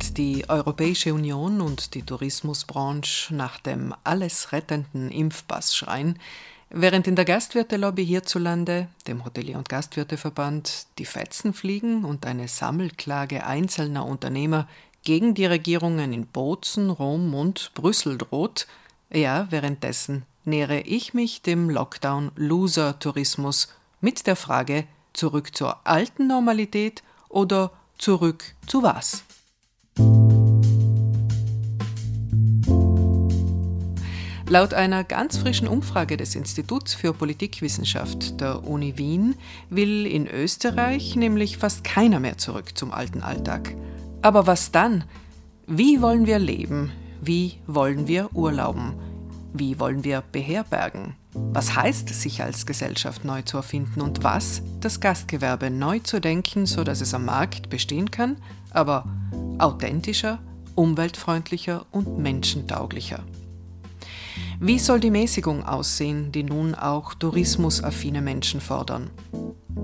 Während die Europäische Union und die Tourismusbranche nach dem alles rettenden Impfpass schreien, während in der Gastwirtelobby hierzulande, dem Hotelier- und Gastwirteverband, die Fetzen fliegen und eine Sammelklage einzelner Unternehmer gegen die Regierungen in Bozen, Rom und Brüssel droht, ja, währenddessen nähere ich mich dem Lockdown-Loser-Tourismus mit der Frage zurück zur alten Normalität oder zurück zu was? Laut einer ganz frischen Umfrage des Instituts für Politikwissenschaft der Uni Wien will in Österreich nämlich fast keiner mehr zurück zum alten Alltag. Aber was dann? Wie wollen wir leben? Wie wollen wir urlauben? Wie wollen wir beherbergen? Was heißt, sich als Gesellschaft neu zu erfinden und was, das Gastgewerbe neu zu denken, sodass es am Markt bestehen kann, aber authentischer, umweltfreundlicher und menschentauglicher? Wie soll die Mäßigung aussehen, die nun auch tourismusaffine Menschen fordern?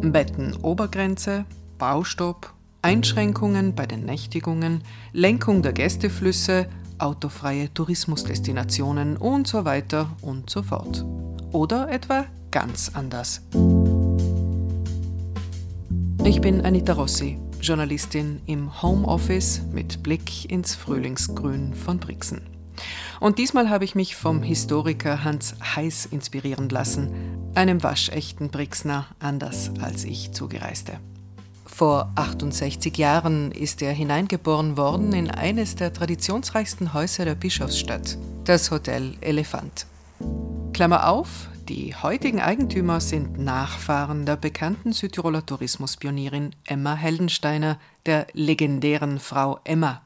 Bettenobergrenze, Baustopp, Einschränkungen bei den Nächtigungen, Lenkung der Gästeflüsse, autofreie Tourismusdestinationen und so weiter und so fort. Oder etwa ganz anders. Ich bin Anita Rossi, Journalistin im Homeoffice mit Blick ins Frühlingsgrün von Brixen. Und diesmal habe ich mich vom Historiker Hans Heiß inspirieren lassen, einem waschechten Brixner, anders als ich zugereiste. Vor 68 Jahren ist er hineingeboren worden in eines der traditionsreichsten Häuser der Bischofsstadt, das Hotel Elefant. Klammer auf, die heutigen Eigentümer sind Nachfahren der bekannten Südtiroler Tourismuspionierin Emma Heldensteiner, der legendären Frau Emma.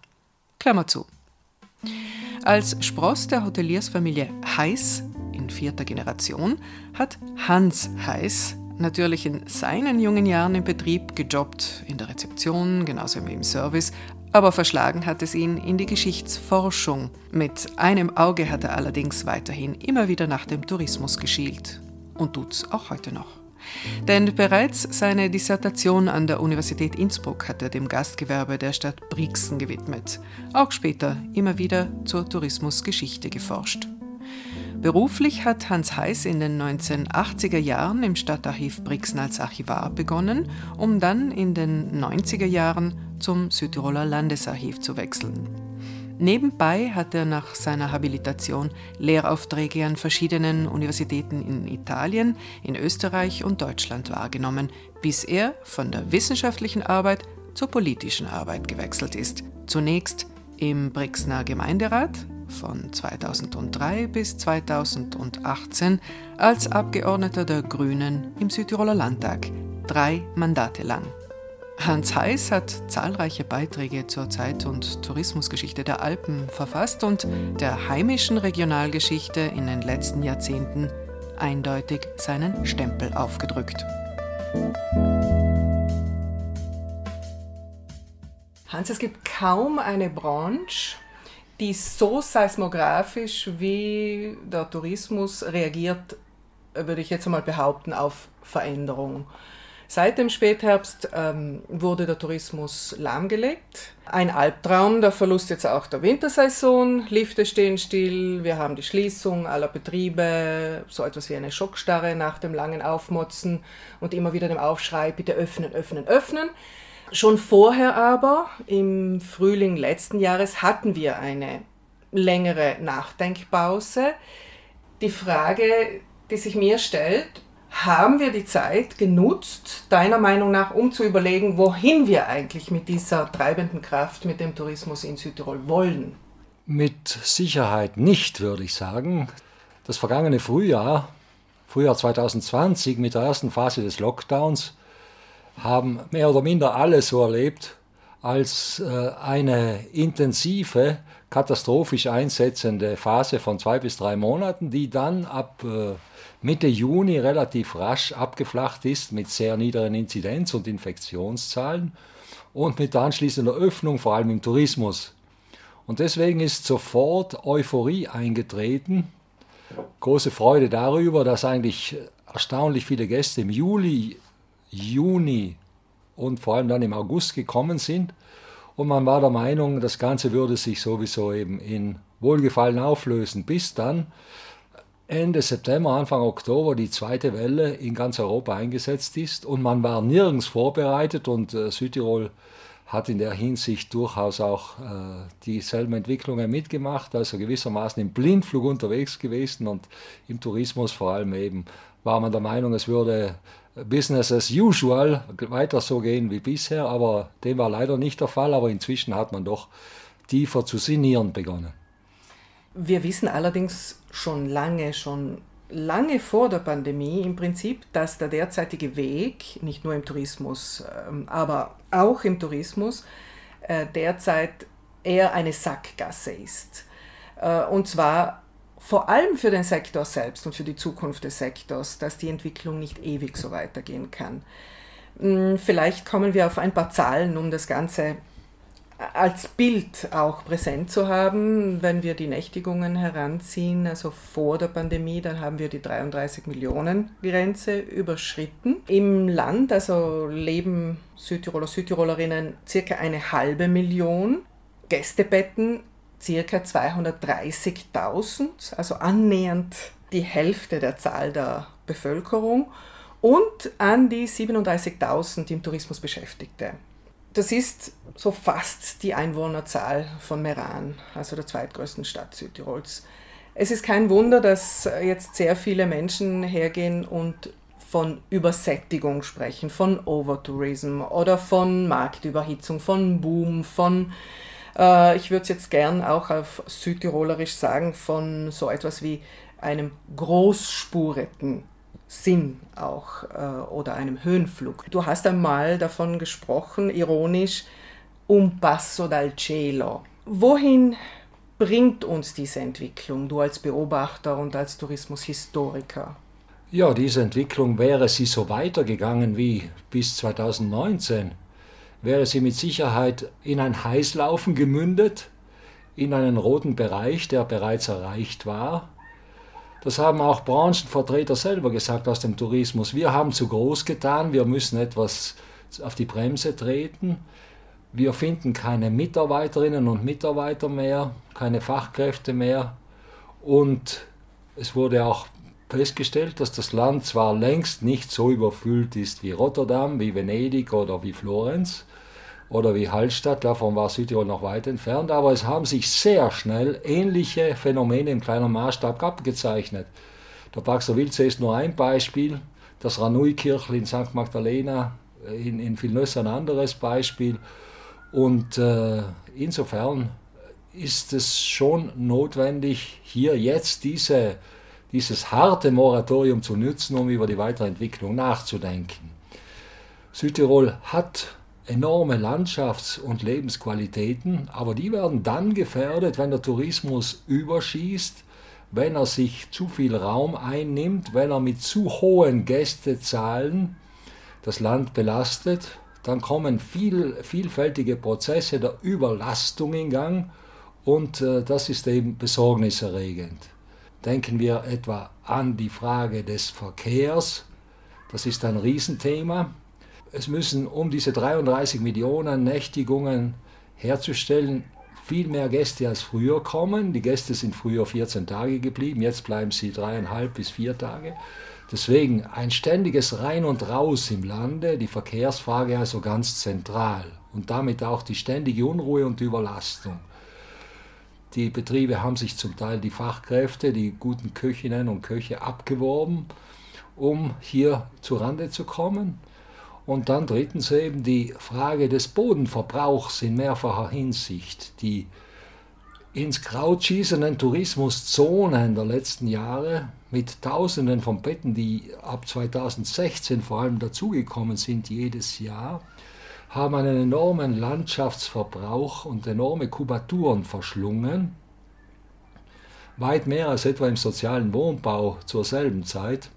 Klammer zu. Als Spross der Hoteliersfamilie Heiß in vierter Generation hat Hans Heiß natürlich in seinen jungen Jahren im Betrieb gejobbt, in der Rezeption, genauso wie im Service, aber verschlagen hat es ihn in die Geschichtsforschung. Mit einem Auge hat er allerdings weiterhin immer wieder nach dem Tourismus geschielt. Und tut's auch heute noch. Denn bereits seine Dissertation an der Universität Innsbruck hat er dem Gastgewerbe der Stadt Brixen gewidmet, auch später immer wieder zur Tourismusgeschichte geforscht. Beruflich hat Hans Heiß in den 1980er Jahren im Stadtarchiv Brixen als Archivar begonnen, um dann in den 90er Jahren zum Südtiroler Landesarchiv zu wechseln. Nebenbei hat er nach seiner Habilitation Lehraufträge an verschiedenen Universitäten in Italien, in Österreich und Deutschland wahrgenommen, bis er von der wissenschaftlichen Arbeit zur politischen Arbeit gewechselt ist. Zunächst im Brixner Gemeinderat von 2003 bis 2018 als Abgeordneter der Grünen im Südtiroler Landtag, drei Mandate lang. Hans Heiß hat zahlreiche Beiträge zur Zeit- und Tourismusgeschichte der Alpen verfasst und der heimischen Regionalgeschichte in den letzten Jahrzehnten eindeutig seinen Stempel aufgedrückt. Hans, es gibt kaum eine Branche, die so seismografisch wie der Tourismus reagiert, würde ich jetzt mal behaupten, auf Veränderung. Seit dem Spätherbst ähm, wurde der Tourismus lahmgelegt. Ein Albtraum, der Verlust jetzt auch der Wintersaison. Lifte stehen still, wir haben die Schließung aller Betriebe, so etwas wie eine Schockstarre nach dem langen Aufmotzen und immer wieder dem Aufschrei, bitte öffnen, öffnen, öffnen. Schon vorher aber, im Frühling letzten Jahres, hatten wir eine längere Nachdenkpause. Die Frage, die sich mir stellt, haben wir die Zeit genutzt, deiner Meinung nach, um zu überlegen, wohin wir eigentlich mit dieser treibenden Kraft, mit dem Tourismus in Südtirol wollen? Mit Sicherheit nicht, würde ich sagen. Das vergangene Frühjahr, Frühjahr 2020, mit der ersten Phase des Lockdowns, haben mehr oder minder alle so erlebt als äh, eine intensive, katastrophisch einsetzende Phase von zwei bis drei Monaten, die dann ab äh, Mitte Juni relativ rasch abgeflacht ist mit sehr niedrigen Inzidenz- und Infektionszahlen und mit der anschließenden Öffnung, vor allem im Tourismus. Und deswegen ist sofort Euphorie eingetreten, große Freude darüber, dass eigentlich erstaunlich viele Gäste im Juli, Juni und vor allem dann im August gekommen sind. Und man war der Meinung, das Ganze würde sich sowieso eben in Wohlgefallen auflösen, bis dann Ende September, Anfang Oktober die zweite Welle in ganz Europa eingesetzt ist. Und man war nirgends vorbereitet und äh, Südtirol hat in der Hinsicht durchaus auch äh, dieselben Entwicklungen mitgemacht, also gewissermaßen im Blindflug unterwegs gewesen und im Tourismus vor allem eben war man der Meinung, es würde Business as usual weiter so gehen wie bisher, aber dem war leider nicht der Fall, aber inzwischen hat man doch tiefer zu sinnieren begonnen. Wir wissen allerdings schon lange, schon lange vor der Pandemie im Prinzip, dass der derzeitige Weg, nicht nur im Tourismus, ähm, aber auch im Tourismus, äh, derzeit eher eine Sackgasse ist. Äh, und zwar vor allem für den Sektor selbst und für die Zukunft des Sektors, dass die Entwicklung nicht ewig so weitergehen kann. Hm, vielleicht kommen wir auf ein paar Zahlen, um das Ganze als Bild auch präsent zu haben, wenn wir die Nächtigungen heranziehen, also vor der Pandemie, dann haben wir die 33 Millionen Grenze überschritten. Im Land, also leben Südtiroler, Südtirolerinnen circa eine halbe Million, Gästebetten circa 230.000, also annähernd die Hälfte der Zahl der Bevölkerung und an die 37.000 im Tourismus Beschäftigte. Das ist so fast die Einwohnerzahl von Meran, also der zweitgrößten Stadt Südtirols. Es ist kein Wunder, dass jetzt sehr viele Menschen hergehen und von Übersättigung sprechen, von Overtourism oder von Marktüberhitzung, von Boom, von, äh, ich würde es jetzt gern auch auf Südtirolerisch sagen, von so etwas wie einem großspurigen Sinn auch äh, oder einem Höhenflug. Du hast einmal davon gesprochen, ironisch, un passo dal cielo. Wohin bringt uns diese Entwicklung, du als Beobachter und als Tourismushistoriker? Ja, diese Entwicklung wäre sie so weitergegangen wie bis 2019, wäre sie mit Sicherheit in ein Heißlaufen gemündet, in einen roten Bereich, der bereits erreicht war, das haben auch Branchenvertreter selber gesagt aus dem Tourismus. Wir haben zu groß getan, wir müssen etwas auf die Bremse treten. Wir finden keine Mitarbeiterinnen und Mitarbeiter mehr, keine Fachkräfte mehr. Und es wurde auch festgestellt, dass das Land zwar längst nicht so überfüllt ist wie Rotterdam, wie Venedig oder wie Florenz, oder wie Hallstatt, davon war Südtirol noch weit entfernt, aber es haben sich sehr schnell ähnliche Phänomene im kleinen Maßstab abgezeichnet. Der Baxter Wildsee ist nur ein Beispiel, das Ranui-Kirchel in St. Magdalena in, in Vilnöss ein anderes Beispiel und äh, insofern ist es schon notwendig, hier jetzt diese, dieses harte Moratorium zu nutzen, um über die Weiterentwicklung nachzudenken. Südtirol hat enorme Landschafts- und Lebensqualitäten, aber die werden dann gefährdet, wenn der Tourismus überschießt, wenn er sich zu viel Raum einnimmt, wenn er mit zu hohen Gästezahlen das Land belastet, dann kommen viel, vielfältige Prozesse der Überlastung in Gang und äh, das ist eben besorgniserregend. Denken wir etwa an die Frage des Verkehrs, das ist ein Riesenthema es müssen, um diese 33 Millionen Nächtigungen herzustellen, viel mehr Gäste als früher kommen. Die Gäste sind früher 14 Tage geblieben, jetzt bleiben sie dreieinhalb bis vier Tage. Deswegen ein ständiges Rein und Raus im Lande, die Verkehrsfrage also ganz zentral und damit auch die ständige Unruhe und Überlastung. Die Betriebe haben sich zum Teil die Fachkräfte, die guten Köchinnen und Köche abgeworben, um hier zu Rande zu kommen. Und dann drittens eben die Frage des Bodenverbrauchs in mehrfacher Hinsicht. Die ins Kraut schießenden Tourismuszonen der letzten Jahre mit Tausenden von Betten, die ab 2016 vor allem dazugekommen sind jedes Jahr, haben einen enormen Landschaftsverbrauch und enorme Kubaturen verschlungen, weit mehr als etwa im sozialen Wohnbau zur selben Zeit.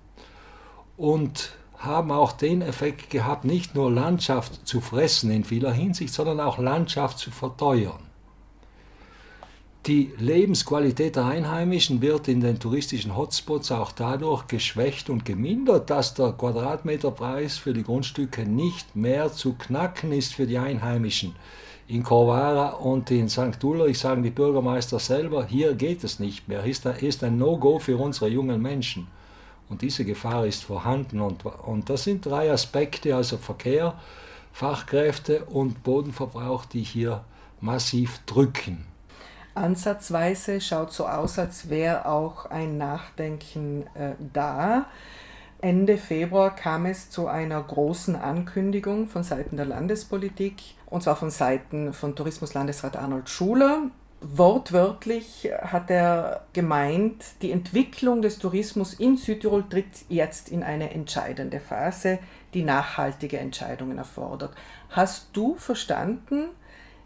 Und haben auch den Effekt gehabt, nicht nur Landschaft zu fressen in vieler Hinsicht, sondern auch Landschaft zu verteuern. Die Lebensqualität der Einheimischen wird in den touristischen Hotspots auch dadurch geschwächt und gemindert, dass der Quadratmeterpreis für die Grundstücke nicht mehr zu knacken ist für die Einheimischen. In Corvara und in St. Ulrich sagen die Bürgermeister selber, hier geht es nicht mehr, ist ist ein No-Go für unsere jungen Menschen. Und diese Gefahr ist vorhanden. Und, und das sind drei Aspekte, also Verkehr, Fachkräfte und Bodenverbrauch, die hier massiv drücken. Ansatzweise schaut so aus, als wäre auch ein Nachdenken äh, da. Ende Februar kam es zu einer großen Ankündigung von Seiten der Landespolitik, und zwar von Seiten von Tourismuslandesrat Arnold Schuler. Wortwörtlich hat er gemeint, die Entwicklung des Tourismus in Südtirol tritt jetzt in eine entscheidende Phase, die nachhaltige Entscheidungen erfordert. Hast du verstanden,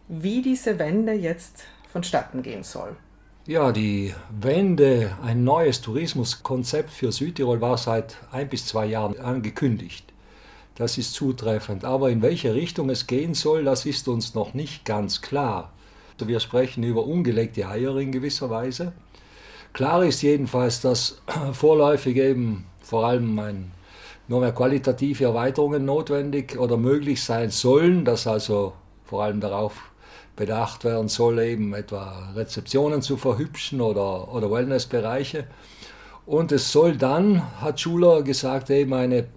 wie diese Wende jetzt vonstatten gehen soll? Ja, die Wende, ein neues Tourismuskonzept für Südtirol war seit ein bis zwei Jahren angekündigt. Das ist zutreffend. Aber in welche Richtung es gehen soll, das ist uns noch nicht ganz klar. Wir sprechen über ungelegte Eier in gewisser Weise. Klar ist jedenfalls, dass vorläufig eben vor allem ein, nur mehr qualitative Erweiterungen notwendig oder möglich sein sollen, dass also vor allem darauf bedacht werden soll, eben etwa Rezeptionen zu verhübschen oder, oder Wellnessbereiche. Und es soll dann, hat Schuler gesagt, eben eine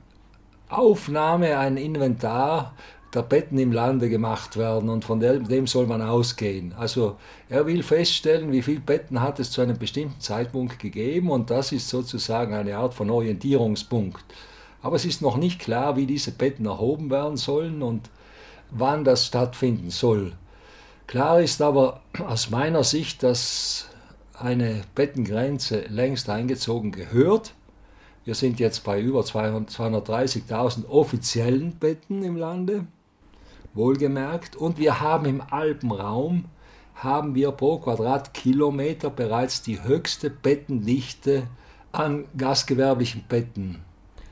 Aufnahme, ein Inventar der Betten im Lande gemacht werden und von dem soll man ausgehen. Also er will feststellen, wie viele Betten hat es zu einem bestimmten Zeitpunkt gegeben und das ist sozusagen eine Art von Orientierungspunkt. Aber es ist noch nicht klar, wie diese Betten erhoben werden sollen und wann das stattfinden soll. Klar ist aber aus meiner Sicht, dass eine Bettengrenze längst eingezogen gehört. Wir sind jetzt bei über 230.000 offiziellen Betten im Lande, wohlgemerkt. Und wir haben im Alpenraum, haben wir pro Quadratkilometer bereits die höchste Bettendichte an gastgewerblichen Betten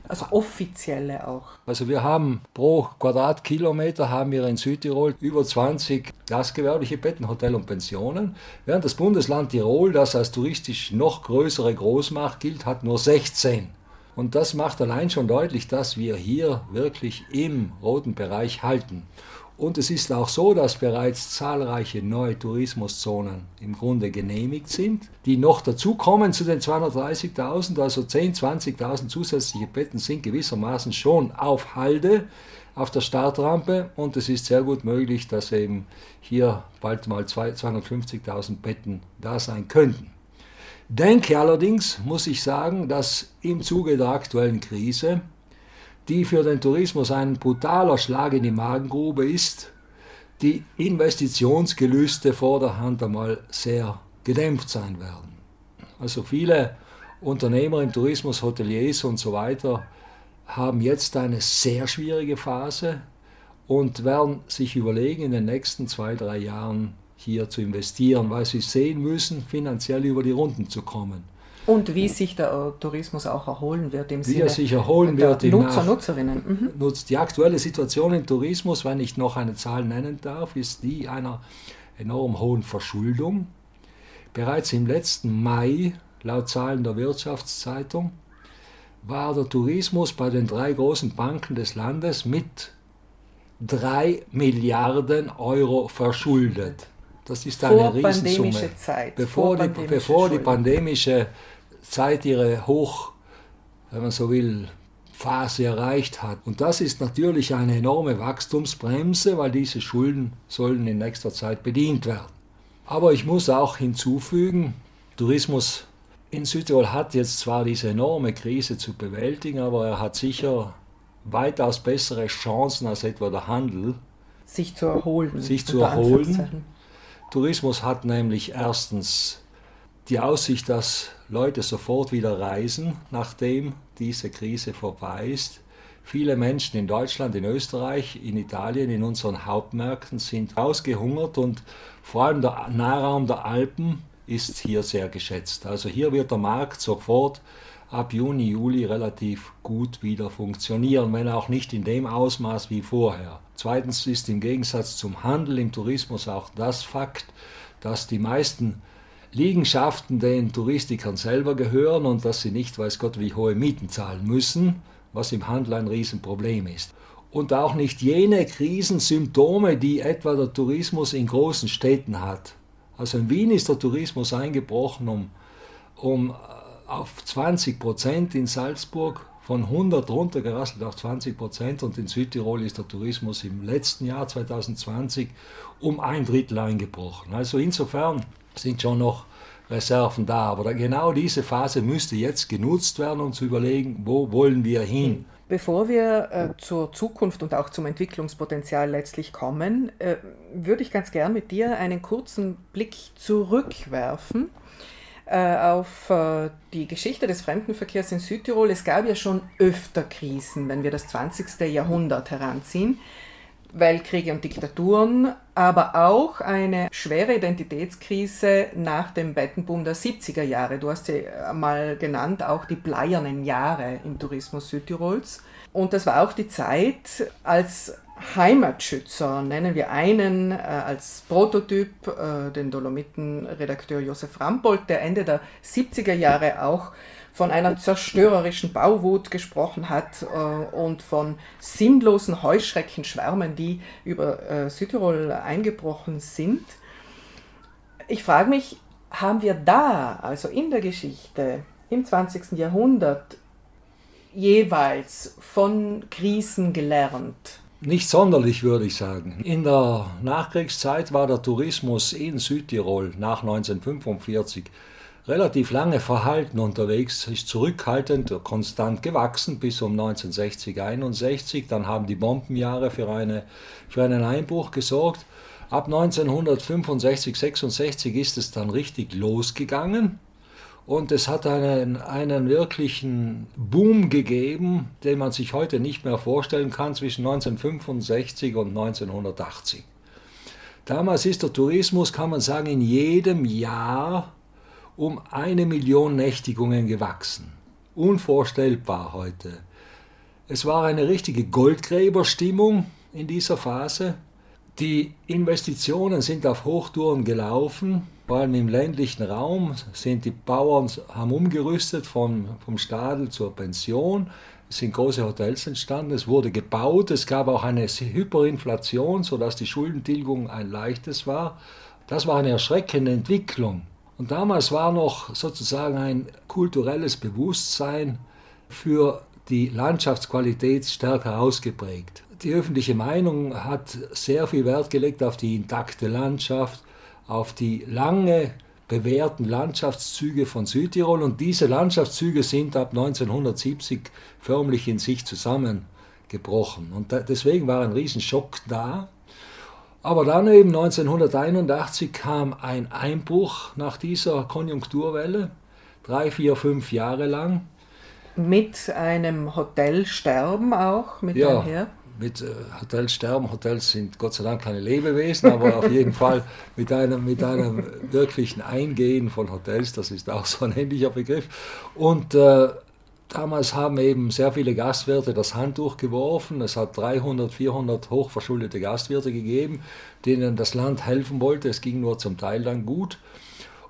also offizielle auch. Also wir haben pro Quadratkilometer haben wir in Südtirol über 20 gastgewerbliche Betten, Hotel und Pensionen, während das Bundesland Tirol, das als touristisch noch größere Großmacht gilt, hat nur 16. Und das macht allein schon deutlich, dass wir hier wirklich im roten Bereich halten. Und es ist auch so, dass bereits zahlreiche neue Tourismuszonen im Grunde genehmigt sind, die noch dazukommen zu den 230.000, also 10.000, 20.000 zusätzliche Betten sind gewissermaßen schon auf Halde auf der Startrampe und es ist sehr gut möglich, dass eben hier bald mal 250.000 Betten da sein könnten. Denke allerdings, muss ich sagen, dass im Zuge der aktuellen Krise die für den Tourismus ein brutaler Schlag in die Magengrube ist, die Investitionsgelüste vor der Hand einmal sehr gedämpft sein werden. Also viele Unternehmer im Tourismus, Hoteliers und so weiter haben jetzt eine sehr schwierige Phase und werden sich überlegen, in den nächsten zwei, drei Jahren hier zu investieren, weil sie sehen müssen, finanziell über die Runden zu kommen. Und wie sich der Tourismus auch erholen wird im wie Sinne er sich erholen wird der Nutzer, Nutzerinnen. Mhm. Nutzt. Die aktuelle Situation im Tourismus, wenn ich noch eine Zahl nennen darf, ist die einer enorm hohen Verschuldung. Bereits im letzten Mai, laut Zahlen der Wirtschaftszeitung, war der Tourismus bei den drei großen Banken des Landes mit 3 Milliarden Euro verschuldet. Das ist eine Riesensumme. Zeit. Bevor, die, bevor die pandemische Zeit ihre Hoch, wenn man so will, Phase erreicht hat. Und das ist natürlich eine enorme Wachstumsbremse, weil diese Schulden sollen in nächster Zeit bedient werden. Aber ich muss auch hinzufügen, Tourismus in Südtirol hat jetzt zwar diese enorme Krise zu bewältigen, aber er hat sicher weitaus bessere Chancen als etwa der Handel. Sich zu erholen. Sich zu erholen. Tourismus hat nämlich erstens die Aussicht, dass Leute sofort wieder reisen, nachdem diese Krise vorbei ist. Viele Menschen in Deutschland, in Österreich, in Italien, in unseren Hauptmärkten sind ausgehungert und vor allem der Nahraum der Alpen ist hier sehr geschätzt. Also hier wird der Markt sofort ab Juni, Juli relativ gut wieder funktionieren, wenn auch nicht in dem Ausmaß wie vorher. Zweitens ist im Gegensatz zum Handel im Tourismus auch das Fakt, dass die meisten Liegenschaften den Touristikern selber gehören und dass sie nicht weiß Gott wie hohe Mieten zahlen müssen, was im Handel ein Riesenproblem ist. und auch nicht jene Krisensymptome, die etwa der Tourismus in großen Städten hat. Also in Wien ist der Tourismus eingebrochen um, um auf 20 Prozent, in Salzburg von 100 runtergerasselt auf 20 Prozent und in Südtirol ist der Tourismus im letzten Jahr 2020 um ein Drittel eingebrochen. Also insofern sind schon noch Reserven da, aber genau diese Phase müsste jetzt genutzt werden, um zu überlegen, wo wollen wir hin. Bevor wir äh, zur Zukunft und auch zum Entwicklungspotenzial letztlich kommen, äh, würde ich ganz gern mit dir einen kurzen Blick zurückwerfen auf äh, die Geschichte des Fremdenverkehrs in Südtirol. Es gab ja schon öfter Krisen, wenn wir das 20. Jahrhundert heranziehen. Weltkriege und Diktaturen, aber auch eine schwere Identitätskrise nach dem Bettenboom der 70er Jahre. Du hast sie mal genannt, auch die bleiernen Jahre im Tourismus Südtirols. Und das war auch die Zeit, als Heimatschützer, nennen wir einen äh, als Prototyp, äh, den Dolomiten-Redakteur Josef Rampold, der Ende der 70er Jahre auch von einer zerstörerischen Bauwut gesprochen hat äh, und von sinnlosen Heuschreckenschwärmen, die über äh, Südtirol eingebrochen sind. Ich frage mich, haben wir da, also in der Geschichte, im 20. Jahrhundert, jeweils von Krisen gelernt? Nicht sonderlich, würde ich sagen. In der Nachkriegszeit war der Tourismus in Südtirol nach 1945 relativ lange verhalten unterwegs, ist zurückhaltend, konstant gewachsen bis um 1960, 61. Dann haben die Bombenjahre für, eine, für einen Einbruch gesorgt. Ab 1965, 66 ist es dann richtig losgegangen. Und es hat einen, einen wirklichen Boom gegeben, den man sich heute nicht mehr vorstellen kann, zwischen 1965 und 1980. Damals ist der Tourismus, kann man sagen, in jedem Jahr um eine Million Nächtigungen gewachsen. Unvorstellbar heute. Es war eine richtige Goldgräberstimmung in dieser Phase. Die Investitionen sind auf Hochtouren gelaufen, vor allem im ländlichen Raum sind die Bauern haben umgerüstet vom, vom Stadel zur Pension. Es sind große Hotels entstanden, es wurde gebaut, es gab auch eine Hyperinflation, sodass die Schuldentilgung ein leichtes war. Das war eine erschreckende Entwicklung. Und damals war noch sozusagen ein kulturelles Bewusstsein für die Landschaftsqualität stärker ausgeprägt. Die öffentliche Meinung hat sehr viel Wert gelegt auf die intakte Landschaft, auf die lange bewährten Landschaftszüge von Südtirol und diese Landschaftszüge sind ab 1970 förmlich in sich zusammengebrochen. Und deswegen war ein Riesenschock da. Aber dann eben 1981 kam ein Einbruch nach dieser Konjunkturwelle, drei, vier, fünf Jahre lang. Mit einem Hotelsterben auch mit ja, einher? Mit äh, Hotelsterben. Hotels sind Gott sei Dank keine Lebewesen, aber auf jeden Fall mit einem, mit einem wirklichen Eingehen von Hotels, das ist auch so ein ähnlicher Begriff. Und äh, Damals haben eben sehr viele Gastwirte das Handtuch geworfen. Es hat 300, 400 hochverschuldete Gastwirte gegeben, denen das Land helfen wollte. Es ging nur zum Teil dann gut.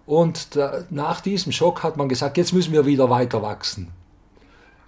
Und da, nach diesem Schock hat man gesagt, jetzt müssen wir wieder weiter wachsen.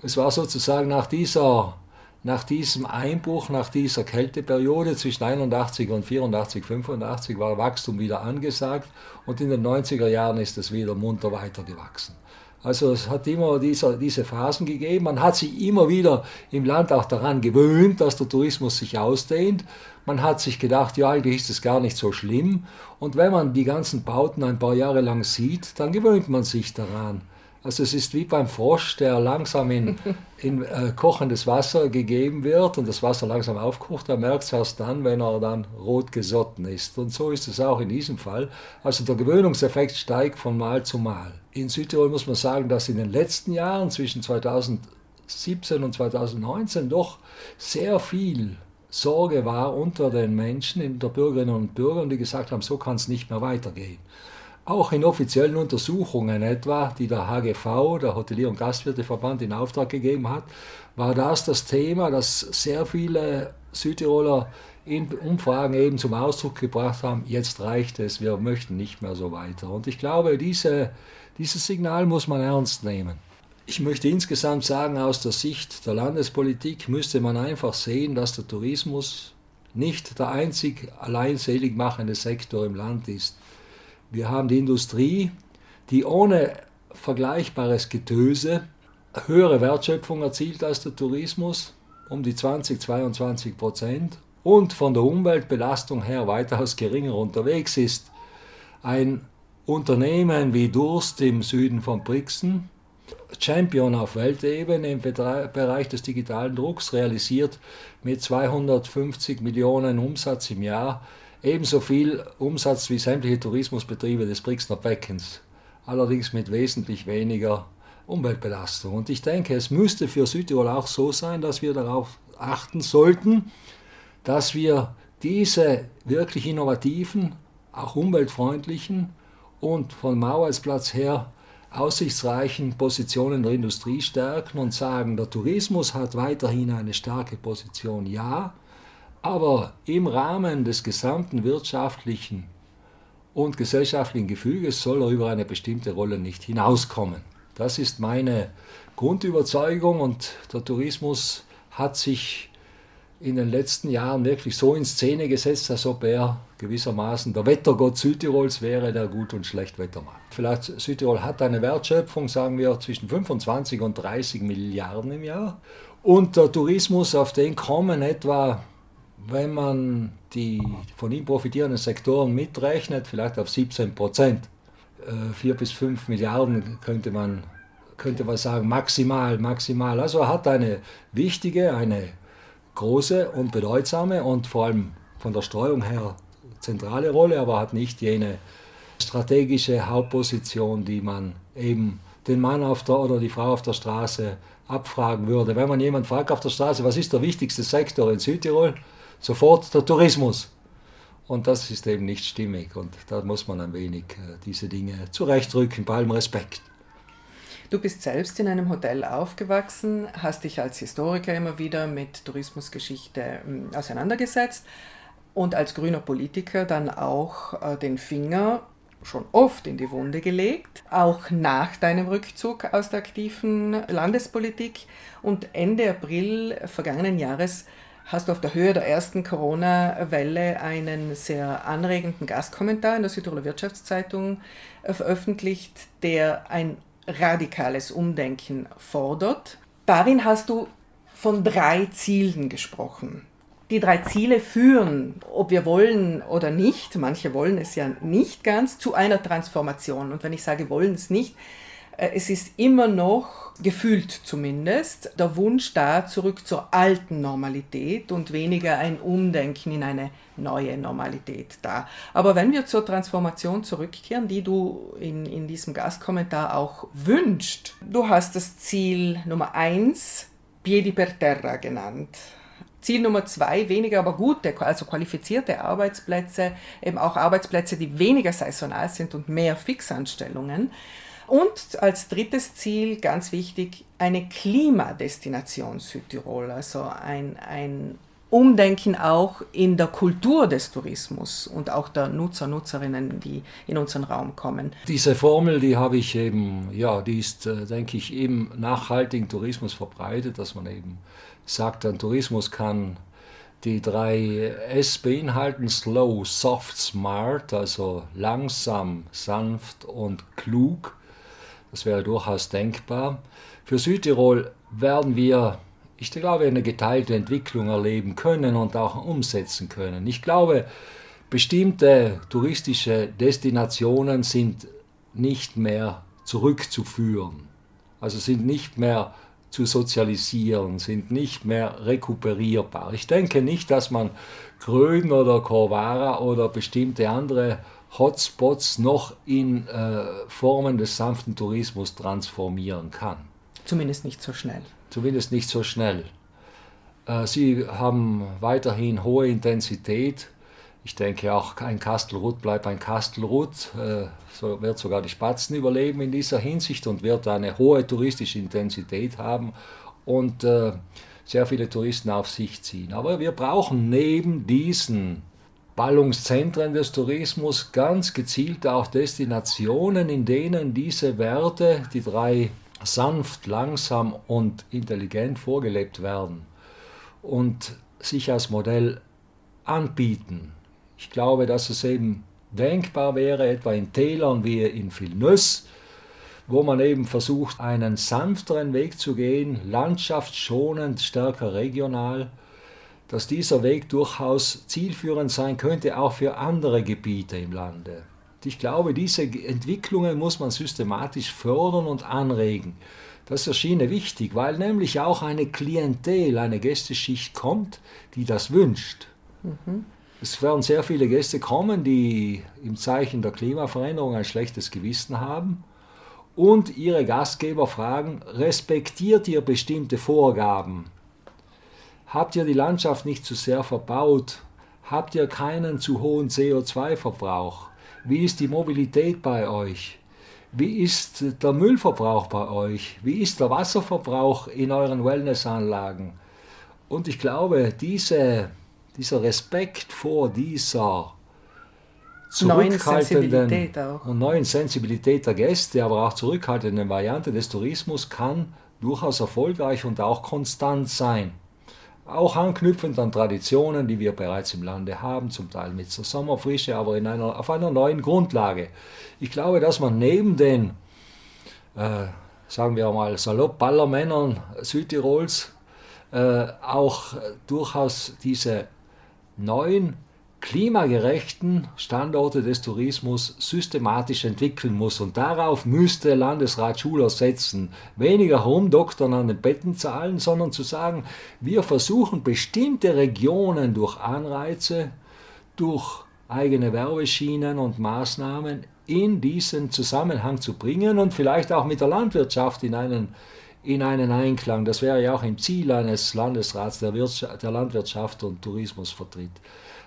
Es war sozusagen nach, dieser, nach diesem Einbruch, nach dieser Kälteperiode zwischen 81 und 84, 85 war Wachstum wieder angesagt und in den 90er Jahren ist es wieder munter weitergewachsen. Also es hat immer dieser, diese Phasen gegeben. Man hat sich immer wieder im Land auch daran gewöhnt, dass der Tourismus sich ausdehnt. Man hat sich gedacht, ja, eigentlich ist es gar nicht so schlimm. Und wenn man die ganzen Bauten ein paar Jahre lang sieht, dann gewöhnt man sich daran. Also es ist wie beim Frosch, der langsam in, in äh, kochendes Wasser gegeben wird und das Wasser langsam aufkocht. Er merkt es erst dann, wenn er dann rot gesotten ist. Und so ist es auch in diesem Fall. Also der Gewöhnungseffekt steigt von Mal zu Mal. In Südtirol muss man sagen, dass in den letzten Jahren zwischen 2017 und 2019 doch sehr viel Sorge war unter den Menschen, in der Bürgerinnen und Bürgern, die gesagt haben, so kann es nicht mehr weitergehen. Auch in offiziellen Untersuchungen etwa, die der HGV, der Hotelier- und Gastwirteverband, in Auftrag gegeben hat, war das das Thema, das sehr viele Südtiroler in Umfragen eben zum Ausdruck gebracht haben, jetzt reicht es, wir möchten nicht mehr so weiter. Und ich glaube, diese, dieses Signal muss man ernst nehmen. Ich möchte insgesamt sagen, aus der Sicht der Landespolitik müsste man einfach sehen, dass der Tourismus nicht der einzig alleinselig machende Sektor im Land ist. Wir haben die Industrie, die ohne vergleichbares Getöse höhere Wertschöpfung erzielt als der Tourismus, um die 20, 22 Prozent, und von der Umweltbelastung her weitaus geringer unterwegs ist. Ein Unternehmen wie Durst im Süden von Brixen, Champion auf Weltebene im Bereich des digitalen Drucks, realisiert mit 250 Millionen Umsatz im Jahr ebenso viel Umsatz wie sämtliche Tourismusbetriebe des Brixner Beckens, allerdings mit wesentlich weniger Umweltbelastung. Und ich denke, es müsste für Südtirol auch so sein, dass wir darauf achten sollten, dass wir diese wirklich innovativen, auch umweltfreundlichen und vom Arbeitsplatz her aussichtsreichen Positionen der Industrie stärken und sagen, der Tourismus hat weiterhin eine starke Position, ja, aber im Rahmen des gesamten wirtschaftlichen und gesellschaftlichen Gefüges soll er über eine bestimmte Rolle nicht hinauskommen. Das ist meine Grundüberzeugung und der Tourismus hat sich in den letzten Jahren wirklich so in Szene gesetzt, als ob er gewissermaßen der Wettergott Südtirols wäre, der gut und schlecht Wetter macht. Vielleicht Südtirol hat eine Wertschöpfung, sagen wir, zwischen 25 und 30 Milliarden im Jahr. Und der Tourismus, auf den kommen etwa, wenn man die von ihm profitierenden Sektoren mitrechnet, vielleicht auf 17 Prozent. 4 äh, bis 5 Milliarden könnte man, könnte man sagen, maximal, maximal. Also er hat eine wichtige, eine große und bedeutsame und vor allem von der Streuung her zentrale Rolle, aber hat nicht jene strategische Hauptposition, die man eben den Mann auf der, oder die Frau auf der Straße abfragen würde. Wenn man jemand fragt auf der Straße, was ist der wichtigste Sektor in Südtirol, sofort der Tourismus. Und das ist eben nicht stimmig und da muss man ein wenig äh, diese Dinge zurechtrücken, bei allem Respekt. Du bist selbst in einem Hotel aufgewachsen, hast dich als Historiker immer wieder mit Tourismusgeschichte hm, auseinandergesetzt und als grüner Politiker dann auch äh, den Finger schon oft in die Wunde gelegt, auch nach deinem Rückzug aus der aktiven Landespolitik. Und Ende April vergangenen Jahres hast du auf der Höhe der ersten Corona-Welle einen sehr anregenden Gastkommentar in der Südtiroler Wirtschaftszeitung äh, veröffentlicht, der ein radikales Umdenken fordert. Darin hast du von drei Zielen gesprochen. Die drei Ziele führen, ob wir wollen oder nicht, manche wollen es ja nicht ganz, zu einer Transformation. Und wenn ich sage wollen es nicht, es ist immer noch, gefühlt zumindest, der Wunsch da, zurück zur alten Normalität und weniger ein Umdenken in eine neue Normalität da. Aber wenn wir zur Transformation zurückkehren, die du in, in diesem Gastkommentar auch wünscht, du hast das Ziel Nummer eins, Piedi per Terra genannt. Ziel Nummer zwei, weniger aber gute, also qualifizierte Arbeitsplätze, eben auch Arbeitsplätze, die weniger saisonal sind und mehr Fixanstellungen. Und als drittes Ziel, ganz wichtig, eine Klimadestination Südtirol, also ein, ein Umdenken auch in der Kultur des Tourismus und auch der Nutzer, Nutzerinnen, die in unseren Raum kommen. Diese Formel, die habe ich eben, ja, die ist, äh, denke ich, im nachhaltigen Tourismus verbreitet, dass man eben sagt, ein Tourismus kann die drei S beinhalten, slow, soft, smart, also langsam, sanft und klug. Das wäre durchaus denkbar. Für Südtirol werden wir, ich glaube, eine geteilte Entwicklung erleben können und auch umsetzen können. Ich glaube, bestimmte touristische Destinationen sind nicht mehr zurückzuführen, also sind nicht mehr zu sozialisieren, sind nicht mehr rekuperierbar. Ich denke nicht, dass man Grön oder Corvara oder bestimmte andere Hotspots noch in äh, Formen des sanften Tourismus transformieren kann. Zumindest nicht so schnell. Zumindest nicht so schnell. Äh, sie haben weiterhin hohe Intensität. Ich denke auch, ein Kastelruth bleibt ein Kastelruth. Äh, so wird sogar die Spatzen überleben in dieser Hinsicht und wird eine hohe touristische Intensität haben und äh, sehr viele Touristen auf sich ziehen. Aber wir brauchen neben diesen Ballungszentren des Tourismus ganz gezielt auch Destinationen, in denen diese Werte, die drei sanft, langsam und intelligent vorgelebt werden und sich als Modell anbieten. Ich glaube, dass es eben denkbar wäre, etwa in Tälern wie in Vilnius, wo man eben versucht, einen sanfteren Weg zu gehen, landschaftsschonend, stärker regional, dass dieser Weg durchaus zielführend sein könnte, auch für andere Gebiete im Lande. Ich glaube, diese Entwicklungen muss man systematisch fördern und anregen. Das erschien wichtig, weil nämlich auch eine Klientel, eine Gästeschicht kommt, die das wünscht. Mhm. Es werden sehr viele Gäste kommen, die im Zeichen der Klimaveränderung ein schlechtes Gewissen haben und ihre Gastgeber fragen, respektiert ihr bestimmte Vorgaben? Habt ihr die Landschaft nicht zu sehr verbaut? Habt ihr keinen zu hohen CO2-Verbrauch? Wie ist die Mobilität bei euch? Wie ist der Müllverbrauch bei euch? Wie ist der Wasserverbrauch in euren Wellnessanlagen? Und ich glaube, diese, dieser Respekt vor dieser zurückhaltenden und neuen Sensibilität der Gäste, aber auch zurückhaltenden Variante des Tourismus kann durchaus erfolgreich und auch konstant sein auch anknüpfend an Traditionen, die wir bereits im Lande haben, zum Teil mit der Sommerfrische, aber in einer, auf einer neuen Grundlage. Ich glaube, dass man neben den, äh, sagen wir mal, salopp Ballermännern Südtirols äh, auch durchaus diese neuen klimagerechten Standorte des Tourismus systematisch entwickeln muss. Und darauf müsste Landesrat Schuler setzen. Weniger rumdoktern an den Bettenzahlen, sondern zu sagen, wir versuchen bestimmte Regionen durch Anreize, durch eigene Werbeschienen und Maßnahmen in diesen Zusammenhang zu bringen und vielleicht auch mit der Landwirtschaft in einen, in einen Einklang. Das wäre ja auch im Ziel eines Landesrats, der, Wirtschaft, der Landwirtschaft und Tourismus vertritt.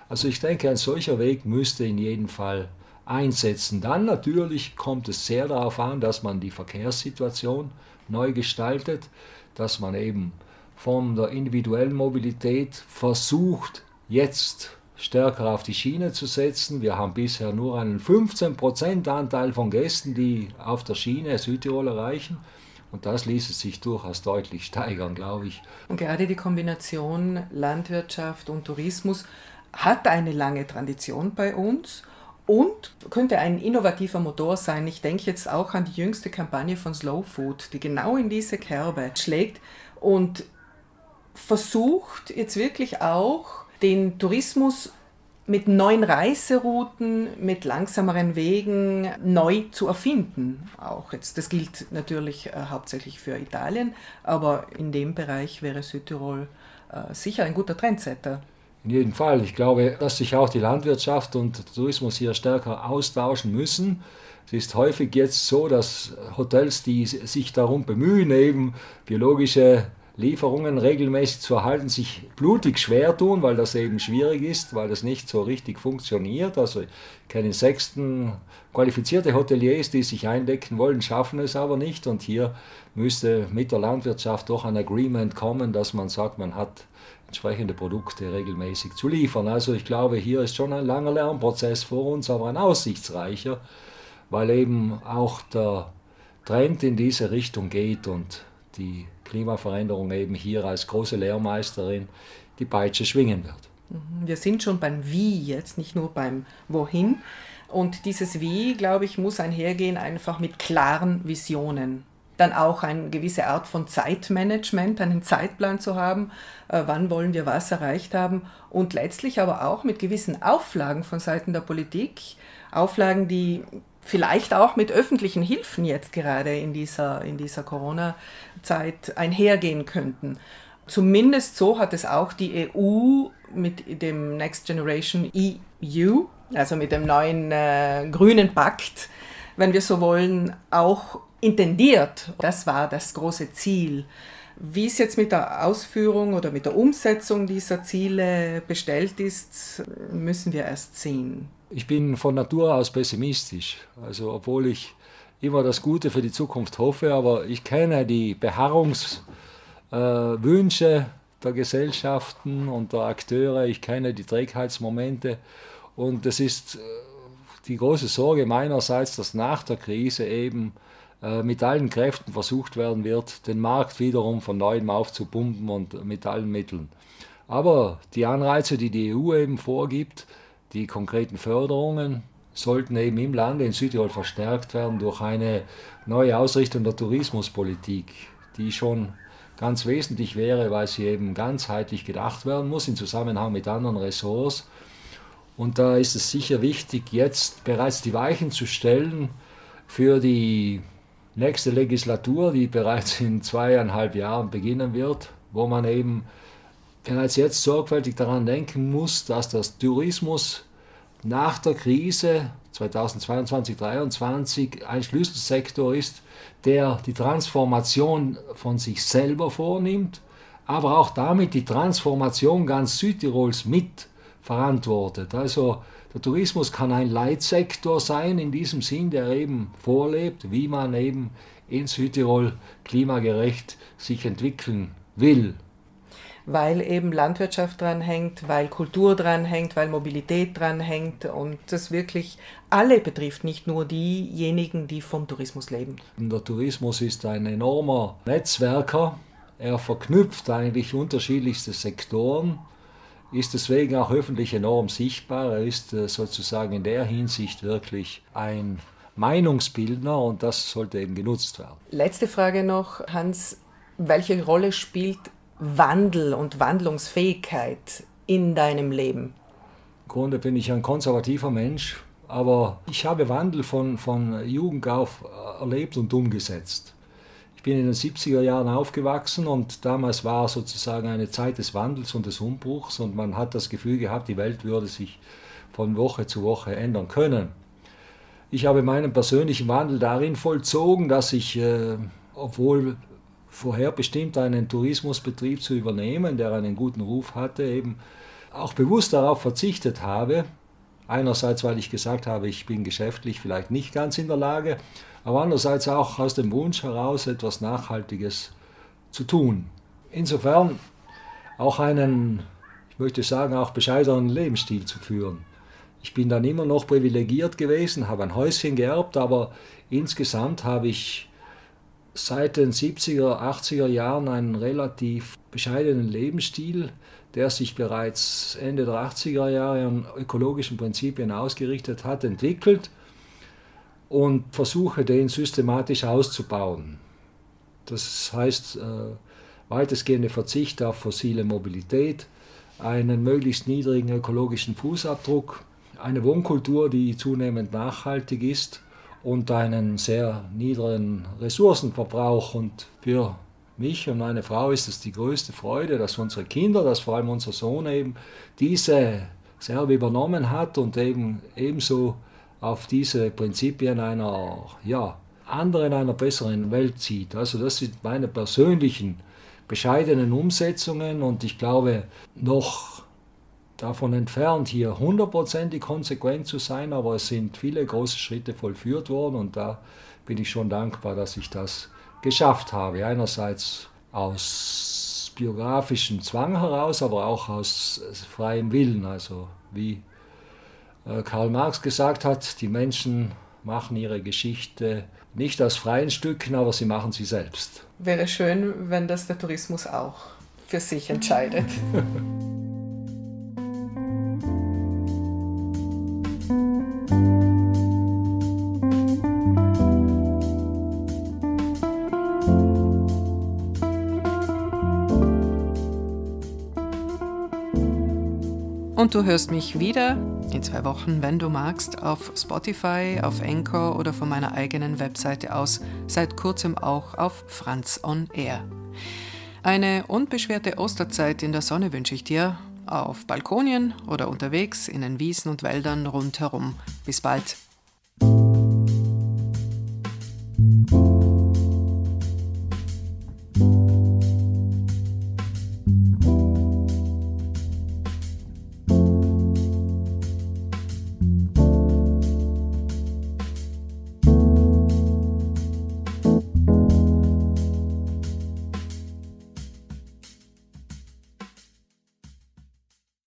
Also ich denke, ein solcher Weg müsste in jedem Fall einsetzen. Dann natürlich kommt es sehr darauf an, dass man die Verkehrssituation neu gestaltet, dass man eben von der individuellen Mobilität versucht, jetzt stärker auf die Schiene zu setzen. Wir haben bisher nur einen 15% Anteil von Gästen, die auf der Schiene Südtirol erreichen. Und das ließe sich durchaus deutlich steigern, glaube ich. Und gerade die Kombination Landwirtschaft und Tourismus hat eine lange Tradition bei uns und könnte ein innovativer Motor sein. Ich denke jetzt auch an die jüngste Kampagne von Slow Food, die genau in diese Kerbe schlägt und versucht jetzt wirklich auch den Tourismus mit neuen Reiserouten, mit langsameren Wegen neu zu erfinden. Auch jetzt, das gilt natürlich äh, hauptsächlich für Italien, aber in dem Bereich wäre Südtirol äh, sicher ein guter Trendsetter. In jedem Fall. Ich glaube, dass sich auch die Landwirtschaft und der Tourismus hier stärker austauschen müssen. Es ist häufig jetzt so, dass Hotels, die sich darum bemühen, eben biologische Lieferungen regelmäßig zu erhalten, sich blutig schwer tun, weil das eben schwierig ist, weil das nicht so richtig funktioniert. Also ich kenne Sechsten qualifizierte Hoteliers, die sich eindecken wollen, schaffen es aber nicht. Und hier müsste mit der Landwirtschaft doch ein Agreement kommen, dass man sagt, man hat entsprechende Produkte regelmäßig zu liefern. Also ich glaube, hier ist schon ein langer Lernprozess vor uns, aber ein aussichtsreicher, weil eben auch der Trend in diese Richtung geht und die Klimaveränderung eben hier als große Lehrmeisterin die Peitsche schwingen wird. Mhm. Wir sind schon beim Wie jetzt, nicht nur beim Wohin. Und dieses Wie, glaube ich, muss einhergehen einfach mit klaren Visionen dann auch eine gewisse Art von Zeitmanagement, einen Zeitplan zu haben, äh, wann wollen wir was erreicht haben und letztlich aber auch mit gewissen Auflagen von Seiten der Politik, Auflagen, die vielleicht auch mit öffentlichen Hilfen jetzt gerade in dieser, in dieser Corona-Zeit einhergehen könnten. Zumindest so hat es auch die EU mit dem Next Generation EU, also mit dem neuen äh, grünen Pakt, wenn wir so wollen, auch intendiert. Das war das große Ziel. Wie es jetzt mit der Ausführung oder mit der Umsetzung dieser Ziele bestellt ist, müssen wir erst sehen. Ich bin von Natur aus pessimistisch. Also obwohl ich immer das Gute für die Zukunft hoffe, aber ich kenne die Beharrungswünsche äh, der Gesellschaften und der Akteure, ich kenne die Trägheitsmomente und es ist äh, die große Sorge meinerseits, dass nach der Krise eben mit allen Kräften versucht werden wird, den Markt wiederum von neuem aufzupumpen und mit allen Mitteln. Aber die Anreize, die die EU eben vorgibt, die konkreten Förderungen, sollten eben im Lande in Südtirol verstärkt werden durch eine neue Ausrichtung der Tourismuspolitik, die schon ganz wesentlich wäre, weil sie eben ganzheitlich gedacht werden muss im Zusammenhang mit anderen Ressorts. Und da ist es sicher wichtig, jetzt bereits die Weichen zu stellen für die nächste Legislatur, die bereits in zweieinhalb Jahren beginnen wird, wo man eben bereits jetzt sorgfältig daran denken muss, dass das Tourismus nach der Krise 2022, 2023 ein Schlüsselsektor ist, der die Transformation von sich selber vornimmt, aber auch damit die Transformation ganz Südtirols mit verantwortet. Also der Tourismus kann ein Leitsektor sein in diesem Sinn, der eben vorlebt, wie man eben in Südtirol klimagerecht sich entwickeln will. Weil eben Landwirtschaft dran hängt, weil Kultur dran hängt, weil Mobilität dran hängt und das wirklich alle betrifft, nicht nur diejenigen, die vom Tourismus leben. Der Tourismus ist ein enormer Netzwerker. Er verknüpft eigentlich unterschiedlichste Sektoren ist deswegen auch öffentlich enorm sichtbar. Er ist äh, sozusagen in der Hinsicht wirklich ein Meinungsbildner und das sollte eben genutzt werden. Letzte Frage noch, Hans. Welche Rolle spielt Wandel und Wandlungsfähigkeit in deinem Leben? Im Grunde bin ich ein konservativer Mensch, aber ich habe Wandel von, von Jugend auf erlebt und umgesetzt bin in den 70er Jahren aufgewachsen und damals war sozusagen eine Zeit des Wandels und des Umbruchs und man hat das Gefühl gehabt, die Welt würde sich von Woche zu Woche ändern können. Ich habe meinen persönlichen Wandel darin vollzogen, dass ich, äh, obwohl vorherbestimmt einen Tourismusbetrieb zu übernehmen, der einen guten Ruf hatte, eben auch bewusst darauf verzichtet habe. Einerseits, weil ich gesagt habe, ich bin geschäftlich vielleicht nicht ganz in der Lage aber andererseits auch aus dem Wunsch heraus, etwas Nachhaltiges zu tun. Insofern auch einen, ich möchte sagen, auch bescheidenen Lebensstil zu führen. Ich bin dann immer noch privilegiert gewesen, habe ein Häuschen geerbt, aber insgesamt habe ich seit den 70er, 80er Jahren einen relativ bescheidenen Lebensstil, der sich bereits Ende der 80er Jahre an ökologischen Prinzipien ausgerichtet hat, entwickelt und versuche den systematisch auszubauen. Das heißt, äh, weitestgehende Verzicht auf fossile Mobilität, einen möglichst niedrigen ökologischen Fußabdruck, eine Wohnkultur, die zunehmend nachhaltig ist und einen sehr niedrigen Ressourcenverbrauch. Und für mich und meine Frau ist es die größte Freude, dass unsere Kinder, dass vor allem unser Sohn eben diese Serve übernommen hat und eben ebenso auf diese Prinzipien einer ja, anderen, einer besseren Welt zieht. Also das sind meine persönlichen bescheidenen Umsetzungen und ich glaube noch davon entfernt, hier hundertprozentig konsequent zu sein, aber es sind viele große Schritte vollführt worden und da bin ich schon dankbar, dass ich das geschafft habe. Einerseits aus biografischem Zwang heraus, aber auch aus freiem Willen, also wie Karl Marx gesagt hat, die Menschen machen ihre Geschichte nicht aus freien Stücken, aber sie machen sie selbst. Wäre schön, wenn das der Tourismus auch für sich entscheidet. Und du hörst mich wieder in zwei Wochen, wenn du magst, auf Spotify, auf Anchor oder von meiner eigenen Webseite aus, seit kurzem auch auf Franz on Air. Eine unbeschwerte Osterzeit in der Sonne wünsche ich dir, auf Balkonien oder unterwegs in den Wiesen und Wäldern rundherum. Bis bald,